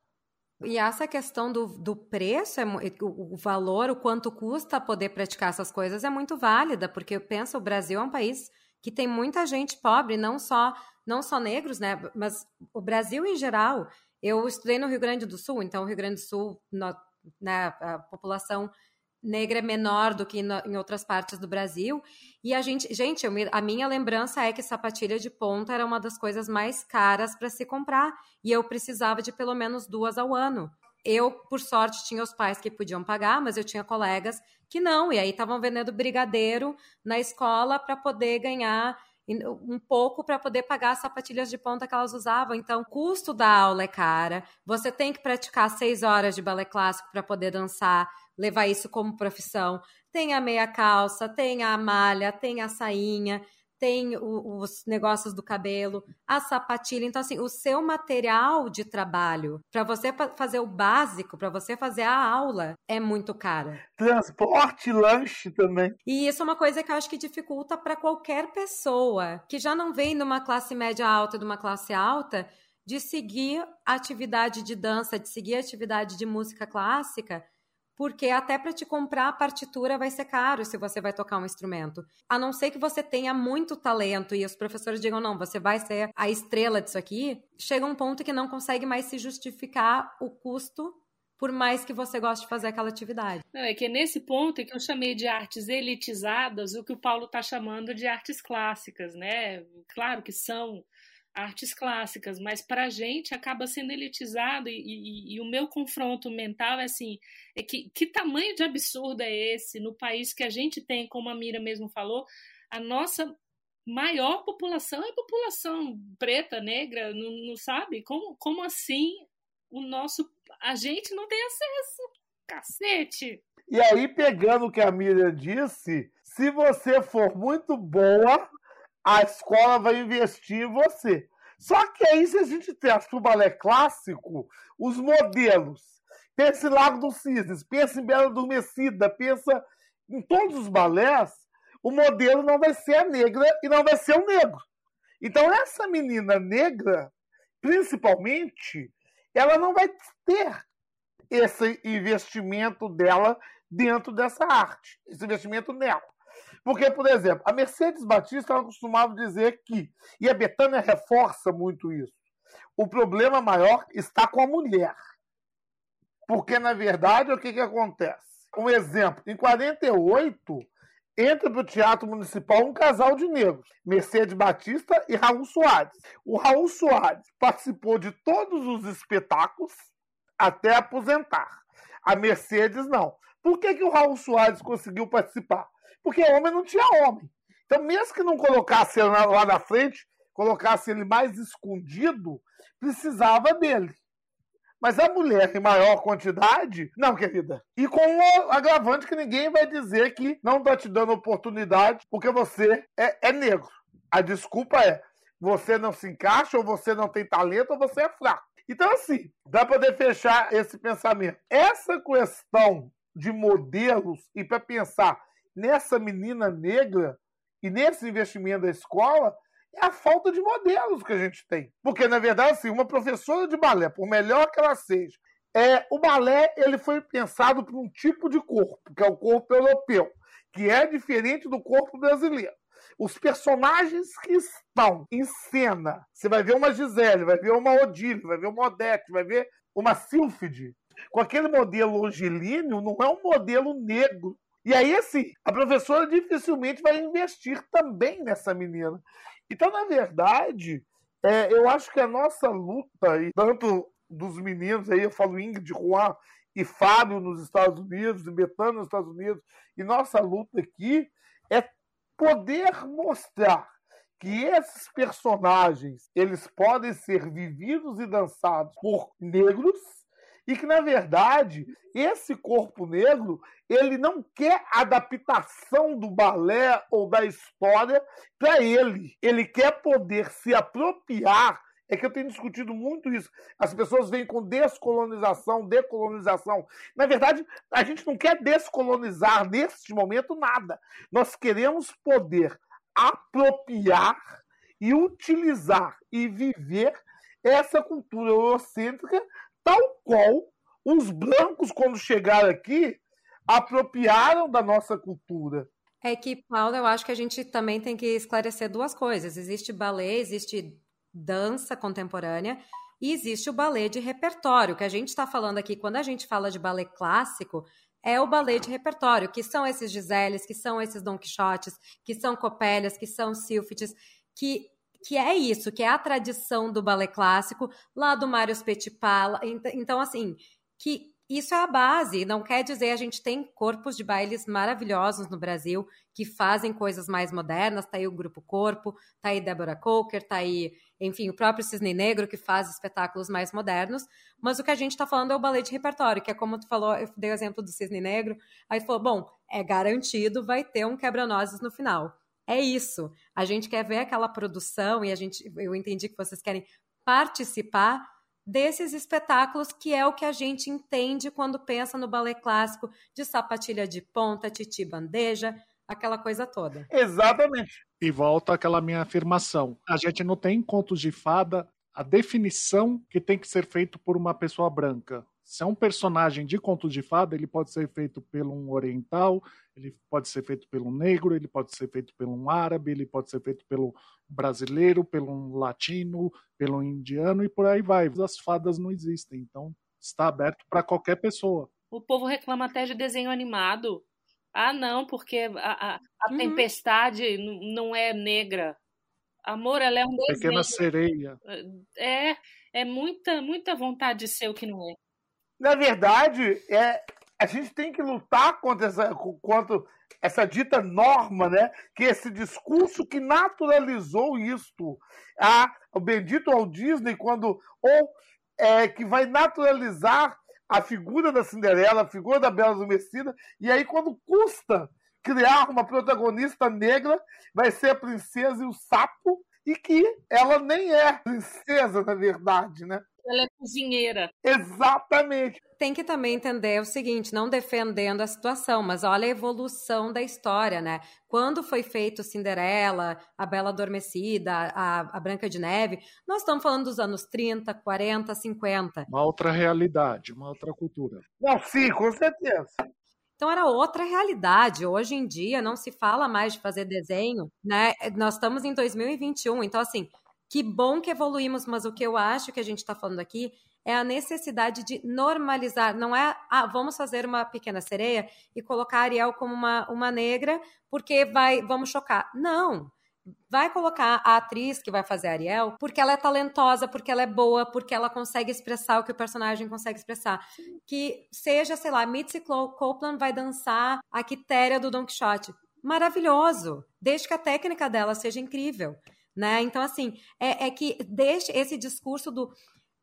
E essa questão do, do preço, é, o, o valor, o quanto custa poder praticar essas coisas é muito válida, porque eu penso, o Brasil é um país que tem muita gente pobre, não só não só negros, né, mas o Brasil em geral. Eu estudei no Rio Grande do Sul, então o Rio Grande do Sul, no, né, a população negra é menor do que no, em outras partes do Brasil. E a gente, gente, eu, a minha lembrança é que sapatilha de ponta era uma das coisas mais caras para se comprar e eu precisava de pelo menos duas ao ano. Eu, por sorte, tinha os pais que podiam pagar, mas eu tinha colegas que não, e aí estavam vendendo brigadeiro na escola para poder ganhar um pouco para poder pagar as sapatilhas de ponta que elas usavam. Então, o custo da aula é cara. Você tem que praticar seis horas de balé clássico para poder dançar levar isso como profissão. Tem a meia calça, tem a malha, tem a sainha, tem o, os negócios do cabelo, a sapatilha. Então, assim, o seu material de trabalho, para você fazer o básico, para você fazer a aula, é muito caro. Transporte, lanche também. E isso é uma coisa que eu acho que dificulta para qualquer pessoa que já não vem de uma classe média alta e de uma classe alta de seguir atividade de dança, de seguir atividade de música clássica porque até para te comprar a partitura vai ser caro se você vai tocar um instrumento. A não ser que você tenha muito talento e os professores digam, não, você vai ser a estrela disso aqui, chega um ponto que não consegue mais se justificar o custo por mais que você goste de fazer aquela atividade. Não, é que é nesse ponto que eu chamei de artes elitizadas o que o Paulo está chamando de artes clássicas, né? Claro que são artes clássicas, mas para a gente acaba sendo elitizado e, e, e, o meu confronto mental é assim, é que, que tamanho de absurdo é esse no país que a gente tem, como a Mira mesmo falou, a nossa maior população é população preta, negra, não, não sabe? Como, como assim o nosso, a gente não tem acesso? Cacete! E aí, pegando o que a Mira disse, se você for muito boa, a escola vai investir em você. Só que aí, se a gente testa o balé clássico, os modelos, pensa em Lago dos Cisnes, pensa em Bela Adormecida, pensa em todos os balés, o modelo não vai ser a negra e não vai ser o negro. Então, essa menina negra, principalmente, ela não vai ter esse investimento dela dentro dessa arte, esse investimento nela. Porque, por exemplo, a Mercedes Batista ela costumava dizer que, e a Betânia reforça muito isso, o problema maior está com a mulher. Porque, na verdade, o que, que acontece? Um exemplo, em 48, entra para o Teatro Municipal um casal de negros, Mercedes Batista e Raul Soares. O Raul Soares participou de todos os espetáculos até aposentar. A Mercedes não. Por que, que o Raul Soares conseguiu participar? Porque homem não tinha homem. Então, mesmo que não colocasse ele lá na frente, colocasse ele mais escondido, precisava dele. Mas a mulher em maior quantidade, não, querida. E com o agravante que ninguém vai dizer que não está te dando oportunidade porque você é, é negro. A desculpa é você não se encaixa, ou você não tem talento, ou você é fraco. Então, assim, dá para poder fechar esse pensamento. Essa questão de modelos, e para pensar nessa menina negra e nesse investimento da escola é a falta de modelos que a gente tem. Porque, na verdade, assim, uma professora de balé, por melhor que ela seja, é, o balé ele foi pensado para um tipo de corpo, que é o corpo europeu, que é diferente do corpo brasileiro. Os personagens que estão em cena, você vai ver uma Gisele, vai ver uma Odile, vai ver uma Odete, vai ver uma Sílfide. Com aquele modelo longilíneo, não é um modelo negro e aí, assim, a professora dificilmente vai investir também nessa menina. Então, na verdade, é, eu acho que a nossa luta, e tanto dos meninos aí, eu falo Ingrid, Juan e Fábio nos Estados Unidos, e Betânia nos Estados Unidos, e nossa luta aqui é poder mostrar que esses personagens eles podem ser vividos e dançados por negros e que na verdade esse corpo negro ele não quer adaptação do balé ou da história para ele ele quer poder se apropriar é que eu tenho discutido muito isso. As pessoas vêm com descolonização, decolonização. Na verdade, a gente não quer descolonizar neste momento nada. Nós queremos poder apropriar e utilizar e viver essa cultura eurocêntrica tal qual os brancos, quando chegaram aqui, apropriaram da nossa cultura. É que, Paulo, eu acho que a gente também tem que esclarecer duas coisas. Existe balé, existe dança contemporânea e existe o balé de repertório. Que a gente está falando aqui, quando a gente fala de balé clássico, é o balé de repertório, que são esses Giseles, que são esses Don Quixotes, que são Copélias, que são Sílfides, que, que é isso, que é a tradição do balé clássico, lá do Mário Petipala. Então, assim, que isso é a base, não quer dizer a gente tem corpos de bailes maravilhosos no Brasil que fazem coisas mais modernas, tá aí o Grupo Corpo, tá aí Débora Coker, tá aí, enfim, o próprio Cisne Negro que faz espetáculos mais modernos, mas o que a gente está falando é o ballet de repertório, que é como tu falou, eu dei o exemplo do Cisne Negro, aí falou, bom, é garantido, vai ter um quebra-nozes no final. É isso. A gente quer ver aquela produção e a gente, eu entendi que vocês querem participar desses espetáculos que é o que a gente entende quando pensa no balé clássico de sapatilha de ponta, titi bandeja, aquela coisa toda. Exatamente. E volta aquela minha afirmação. A gente não tem contos de fada a definição que tem que ser feito por uma pessoa branca. Se é um personagem de conto de fada, ele pode ser feito por um oriental, ele pode ser feito pelo negro, ele pode ser feito por um árabe, ele pode ser feito pelo brasileiro, pelo latino, pelo indiano e por aí vai. As fadas não existem, então está aberto para qualquer pessoa. O povo reclama até de desenho animado. Ah, não, porque a, a, a uhum. tempestade não é negra. Amor, ela é um desenho. Pequena sereia. É, é muita, muita vontade de ser o que não é. Na verdade, é, a gente tem que lutar contra essa, contra essa dita norma, né? Que esse discurso que naturalizou isto. Ah, o bendito Walt Disney, quando. Ou é, que vai naturalizar a figura da Cinderela, a figura da Bela Adormecida, e aí quando custa criar uma protagonista negra, vai ser a princesa e o sapo, e que ela nem é princesa, na verdade, né? Ela é cozinheira. Exatamente. Tem que também entender o seguinte, não defendendo a situação, mas olha a evolução da história, né? Quando foi feito Cinderela, a Bela Adormecida, a, a Branca de Neve, nós estamos falando dos anos 30, 40, 50. Uma outra realidade, uma outra cultura. Não, sim, com certeza. Então era outra realidade. Hoje em dia não se fala mais de fazer desenho, né? Nós estamos em 2021, então assim, que bom que evoluímos, mas o que eu acho que a gente está falando aqui é a necessidade de normalizar. Não é, ah, vamos fazer uma pequena sereia e colocar a Ariel como uma, uma negra porque vai, vamos chocar. Não. Vai colocar a atriz que vai fazer a Ariel porque ela é talentosa, porque ela é boa, porque ela consegue expressar o que o personagem consegue expressar. Sim. Que seja, sei lá, Mitzi Copeland vai dançar a Quitéria do Don Quixote. Maravilhoso, desde que a técnica dela seja incrível né? Então, assim, é, é que deixe esse discurso do.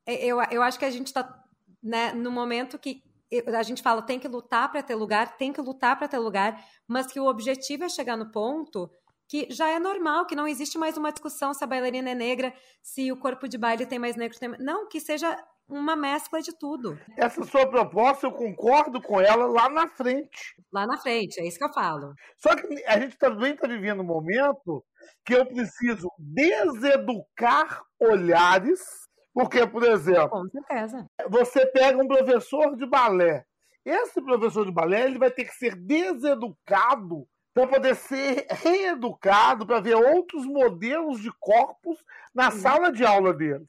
É, eu, eu acho que a gente está né, no momento que a gente fala tem que lutar para ter lugar, tem que lutar para ter lugar, mas que o objetivo é chegar no ponto que já é normal, que não existe mais uma discussão se a bailarina é negra, se o corpo de baile tem mais negro. Tem... Não, que seja uma mescla de tudo. Essa sua proposta, eu concordo com ela lá na frente. Lá na frente, é isso que eu falo. Só que a gente também está vivendo um momento que eu preciso deseducar olhares, porque, por exemplo, com certeza. você pega um professor de balé. Esse professor de balé ele vai ter que ser deseducado para poder ser reeducado para ver outros modelos de corpos na sala de aula dele.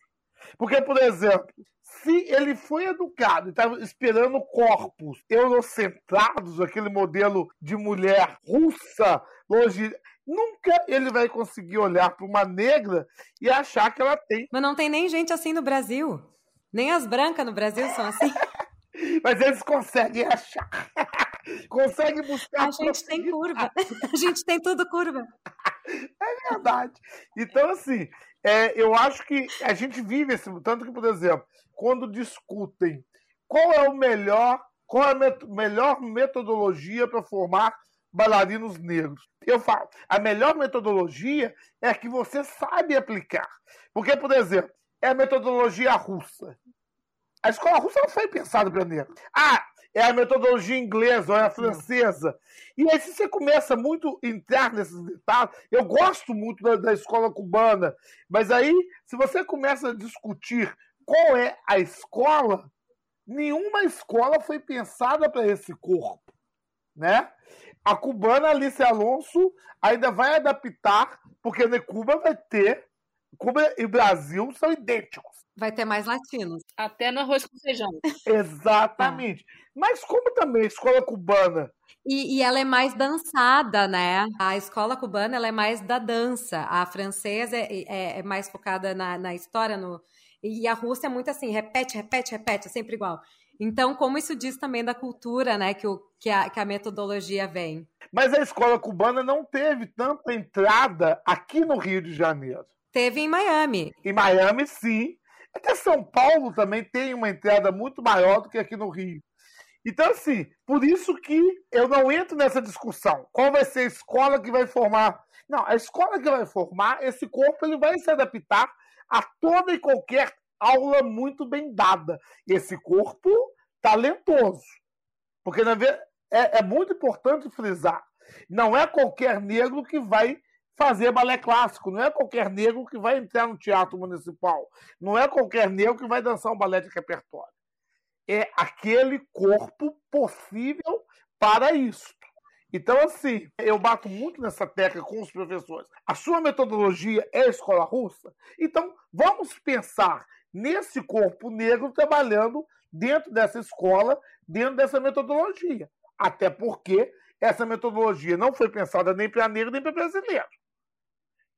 Porque, por exemplo, se ele foi educado e estava esperando corpos eurocentrados, aquele modelo de mulher russa, longe, nunca ele vai conseguir olhar para uma negra e achar que ela tem. Mas não tem nem gente assim no Brasil. Nem as brancas no Brasil são assim. Mas eles conseguem achar. conseguem buscar. A gente tem curva. A gente tem tudo curva. É verdade. Então, assim, é, eu acho que a gente vive esse. Tanto que, por exemplo, quando discutem qual é o melhor, qual é a met melhor metodologia para formar bailarinos negros. Eu falo, a melhor metodologia é a que você sabe aplicar. Porque, por exemplo, é a metodologia russa. A escola russa não foi pensada para negros. Ah, é a metodologia inglesa ou é a francesa. E aí, se você começa muito a entrar nesses detalhes, eu gosto muito da, da escola cubana, mas aí, se você começa a discutir qual é a escola, nenhuma escola foi pensada para esse corpo, né? A cubana Alice Alonso ainda vai adaptar, porque na Cuba vai ter. Cuba e Brasil são idênticos. Vai ter mais latinos. Até no arroz com feijão. Exatamente. Ah. Mas como também a escola cubana. E, e, ela é mais dançada, né? A escola cubana ela é mais da dança. A francesa é, é, é mais focada na, na história, no, e a Rússia é muito assim, repete, repete, repete, é sempre igual. Então, como isso diz também da cultura, né, que, o, que, a, que a metodologia vem. Mas a escola cubana não teve tanta entrada aqui no Rio de Janeiro. Teve em Miami. Em Miami, sim. Até São Paulo também tem uma entrada muito maior do que aqui no Rio. Então, assim, por isso que eu não entro nessa discussão. Qual vai ser a escola que vai formar? Não, a escola que vai formar, esse corpo ele vai se adaptar a toda e qualquer aula muito bem dada. E esse corpo talentoso. Porque na verdade, é, é muito importante frisar. Não é qualquer negro que vai fazer balé clássico, não é qualquer negro que vai entrar no teatro municipal, não é qualquer negro que vai dançar um balé de repertório. É aquele corpo possível para isso. Então, assim, eu bato muito nessa tecla com os professores. A sua metodologia é escola russa? Então, vamos pensar nesse corpo negro trabalhando dentro dessa escola, dentro dessa metodologia. Até porque essa metodologia não foi pensada nem para negro nem para brasileiro.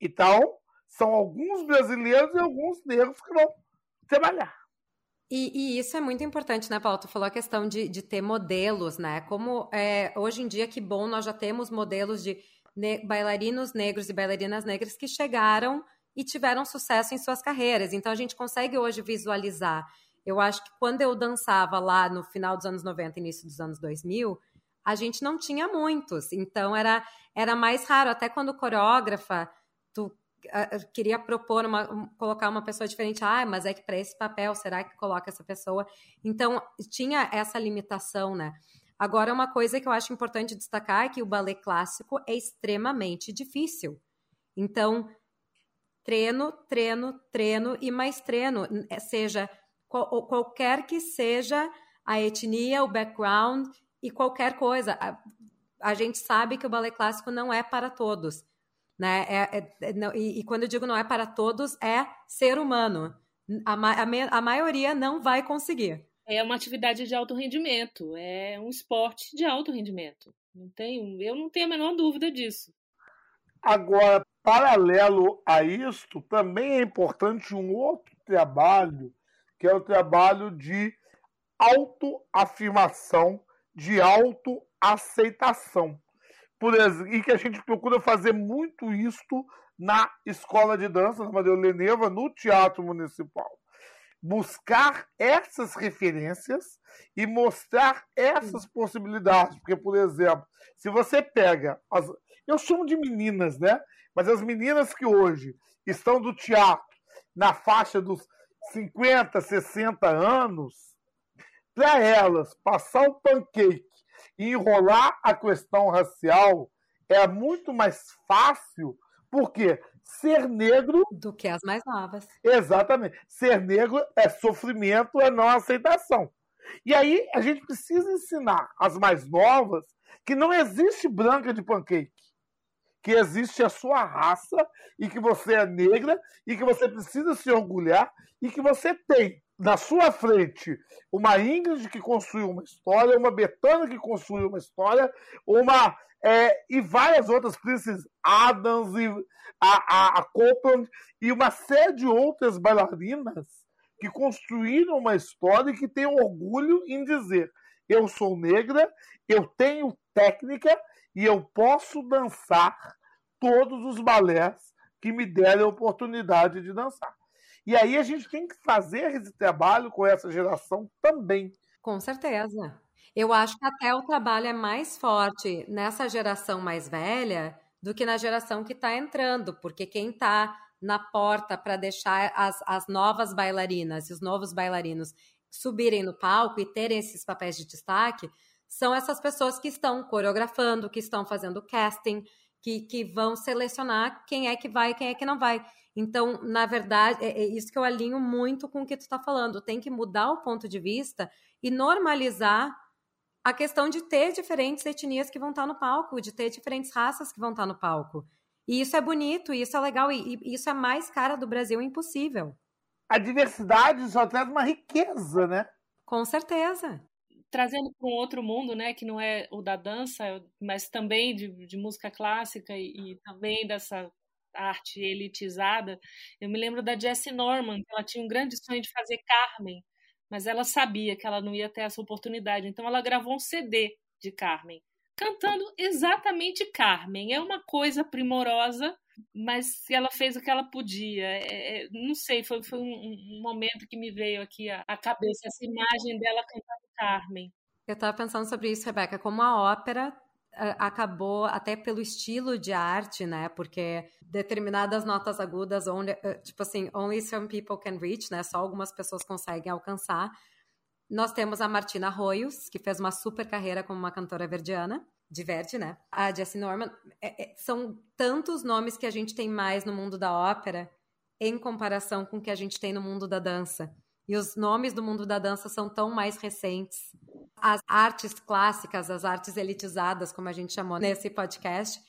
Então, são alguns brasileiros e alguns negros que vão trabalhar. E, e, isso é muito importante, né, Paulo? Tu falou a questão de, de ter modelos, né? Como é, hoje em dia, que bom, nós já temos modelos de ne bailarinos negros e bailarinas negras que chegaram e tiveram sucesso em suas carreiras. Então, a gente consegue hoje visualizar. Eu acho que quando eu dançava lá no final dos anos 90, início dos anos 2000, a gente não tinha muitos. Então, era, era mais raro. Até quando coreógrafa, tu queria propor uma, colocar uma pessoa diferente. Ah, mas é que para esse papel, será que coloca essa pessoa? Então, tinha essa limitação, né? Agora, uma coisa que eu acho importante destacar é que o balé clássico é extremamente difícil. Então, treino, treino, treino e mais treino, é, seja qual, qualquer que seja a etnia, o background e qualquer coisa. A, a gente sabe que o balé clássico não é para todos. Né? É, é, é, não, e, e, quando eu digo não é para todos, é ser humano. A, a, a maioria não vai conseguir. É uma atividade de alto rendimento, é um esporte de alto rendimento. Não tenho, eu não tenho a menor dúvida disso. Agora, paralelo a isto, também é importante um outro trabalho, que é o trabalho de autoafirmação, de autoaceitação por e que a gente procura fazer muito isto na escola de dança, na Madeira Leneva, no Teatro Municipal. Buscar essas referências e mostrar essas possibilidades. Porque, por exemplo, se você pega. As, eu chamo de meninas, né? Mas as meninas que hoje estão do teatro na faixa dos 50, 60 anos, para elas passar o pancake e enrolar a questão racial é muito mais fácil, porque ser negro. Do que as mais novas. Exatamente. Ser negro é sofrimento, é não aceitação. E aí a gente precisa ensinar as mais novas que não existe branca de pancake. Que existe a sua raça e que você é negra e que você precisa se orgulhar e que você tem na sua frente uma Ingrid que construiu uma história, uma Betânia que construiu uma história, uma é, e várias outras, Princess Adams e a, a, a Copeland e uma série de outras bailarinas que construíram uma história e que têm orgulho em dizer: eu sou negra, eu tenho técnica e eu posso dançar todos os balés que me derem a oportunidade de dançar. E aí a gente tem que fazer esse trabalho com essa geração também. Com certeza. Eu acho que até o trabalho é mais forte nessa geração mais velha do que na geração que está entrando, porque quem está na porta para deixar as, as novas bailarinas e os novos bailarinos subirem no palco e terem esses papéis de destaque são essas pessoas que estão coreografando, que estão fazendo casting, que, que vão selecionar quem é que vai e quem é que não vai. Então, na verdade, é, é isso que eu alinho muito com o que tu está falando. Tem que mudar o ponto de vista e normalizar a questão de ter diferentes etnias que vão estar no palco, de ter diferentes raças que vão estar no palco. E isso é bonito, isso é legal, e, e isso é mais cara do Brasil impossível. A diversidade só traz uma riqueza, né? Com certeza. Trazendo para um outro mundo, né, que não é o da dança, mas também de, de música clássica e, e também dessa arte elitizada, eu me lembro da Jessie Norman, que ela tinha um grande sonho de fazer Carmen, mas ela sabia que ela não ia ter essa oportunidade. Então ela gravou um CD de Carmen, cantando exatamente Carmen. É uma coisa primorosa, mas ela fez o que ela podia. É, é, não sei, foi, foi um, um, momento que me veio aqui à, cabeça essa imagem dela cantando Carmen. Eu estava pensando sobre isso, Rebeca, como a ópera acabou até pelo estilo de arte, né? Porque determinadas notas agudas, only, eh, tipo assim, only some people can reach, né? Só algumas pessoas conseguem alcançar. Nós temos a Martina Arroios, que fez uma super carreira como uma cantora verdiana, de né? A Jessie Norman. É, é, são tantos nomes que a gente tem mais no mundo da ópera em comparação com o que a gente tem no mundo da dança. E os nomes do mundo da dança são tão mais recentes. As artes clássicas, as artes elitizadas, como a gente chamou nesse podcast,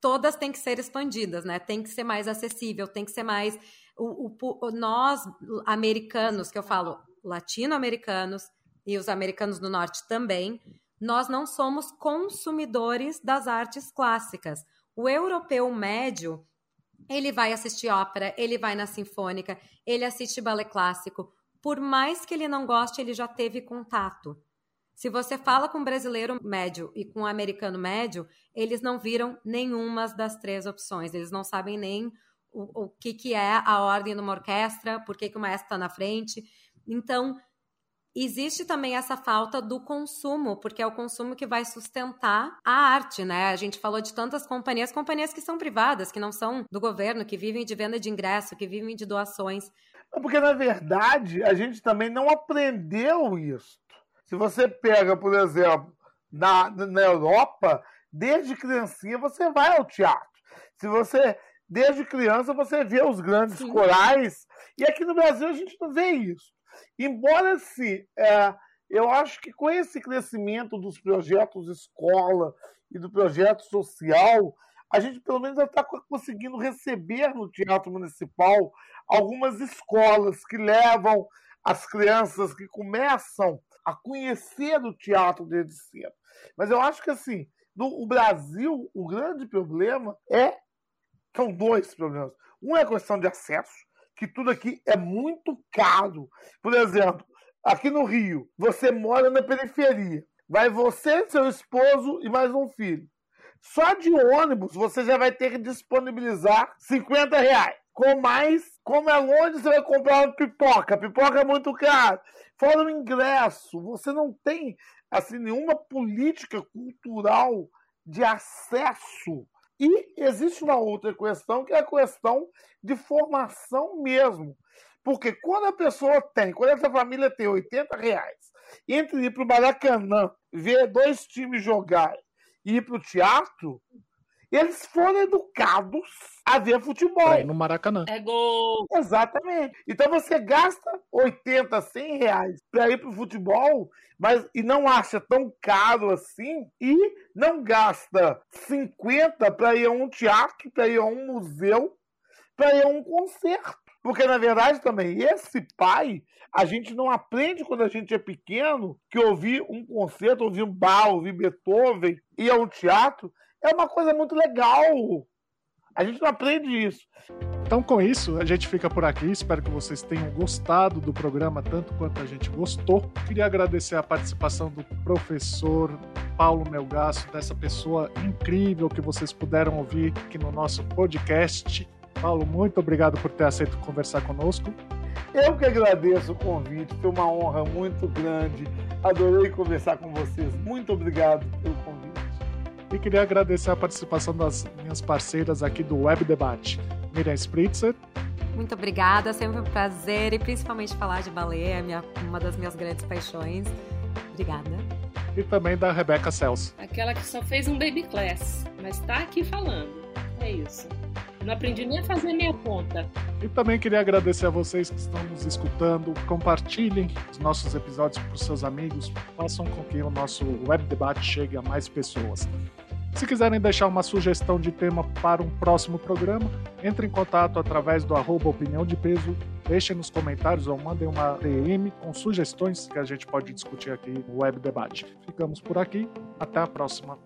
todas têm que ser expandidas, né? Tem que ser mais acessível, tem que ser mais. O, o, o nós, americanos, que eu falo, latino-americanos e os americanos do norte também, nós não somos consumidores das artes clássicas. O europeu médio, ele vai assistir ópera, ele vai na sinfônica, ele assiste balé clássico por mais que ele não goste, ele já teve contato. Se você fala com um brasileiro médio e com um americano médio, eles não viram nenhuma das três opções. Eles não sabem nem o, o que, que é a ordem de uma orquestra, por que, que o maestro está na frente. Então, existe também essa falta do consumo, porque é o consumo que vai sustentar a arte, né? A gente falou de tantas companhias, companhias que são privadas, que não são do governo, que vivem de venda de ingresso, que vivem de doações. Porque, na verdade, a gente também não aprendeu isso. Se você pega, por exemplo, na, na Europa, desde criancinha você vai ao teatro. Se você, desde criança, você vê os grandes Sim. corais. E aqui no Brasil a gente não vê isso. Embora, sim, é, eu acho que com esse crescimento dos projetos escola e do projeto social, a gente pelo menos está conseguindo receber no Teatro Municipal algumas escolas que levam as crianças que começam a conhecer o teatro desde cedo. Mas eu acho que assim, no Brasil, o grande problema é são dois problemas. Um é a questão de acesso, que tudo aqui é muito caro. Por exemplo, aqui no Rio, você mora na periferia. Vai você, seu esposo e mais um filho. Só de ônibus você já vai ter que disponibilizar 50 reais. Com mais, como é longe, você vai comprar uma pipoca. Pipoca é muito caro. Fora o ingresso, você não tem assim nenhuma política cultural de acesso. E existe uma outra questão, que é a questão de formação mesmo. Porque quando a pessoa tem, quando essa família tem 80 reais, entre ir para o Maracanã, ver dois times jogar e ir para o teatro, eles foram educados a ver futebol. Pra ir no Maracanã. É gol. Exatamente. Então você gasta 80, 100 reais para ir pro futebol, mas e não acha tão caro assim, e não gasta 50 para ir a um teatro, para ir a um museu, para ir a um concerto. Porque, na verdade, também, esse pai, a gente não aprende quando a gente é pequeno que ouvir um concerto, ouvir um bar, ouvir Beethoven, ir a um teatro, é uma coisa muito legal. A gente não aprende isso. Então, com isso, a gente fica por aqui. Espero que vocês tenham gostado do programa tanto quanto a gente gostou. Queria agradecer a participação do professor Paulo Melgaço, dessa pessoa incrível que vocês puderam ouvir aqui no nosso podcast. Paulo, muito obrigado por ter aceito conversar conosco. Eu que agradeço o convite, foi uma honra muito grande. Adorei conversar com vocês. Muito obrigado pelo convite. E queria agradecer a participação das minhas parceiras aqui do Web Debate. Miriam Spritzer. Muito obrigada, sempre um prazer e principalmente falar de balé, é minha, uma das minhas grandes paixões. Obrigada. E também da Rebeca Celso. Aquela que só fez um baby class, mas está aqui falando. É isso. Não aprendi nem a fazer minha conta. E também queria agradecer a vocês que estão nos escutando. Compartilhem os nossos episódios para os seus amigos. Façam com que o nosso web debate chegue a mais pessoas. Se quiserem deixar uma sugestão de tema para um próximo programa, entre em contato através do arroba opinião de peso, deixem nos comentários ou mandem uma DM com sugestões que a gente pode discutir aqui no Web Debate. Ficamos por aqui, até a próxima.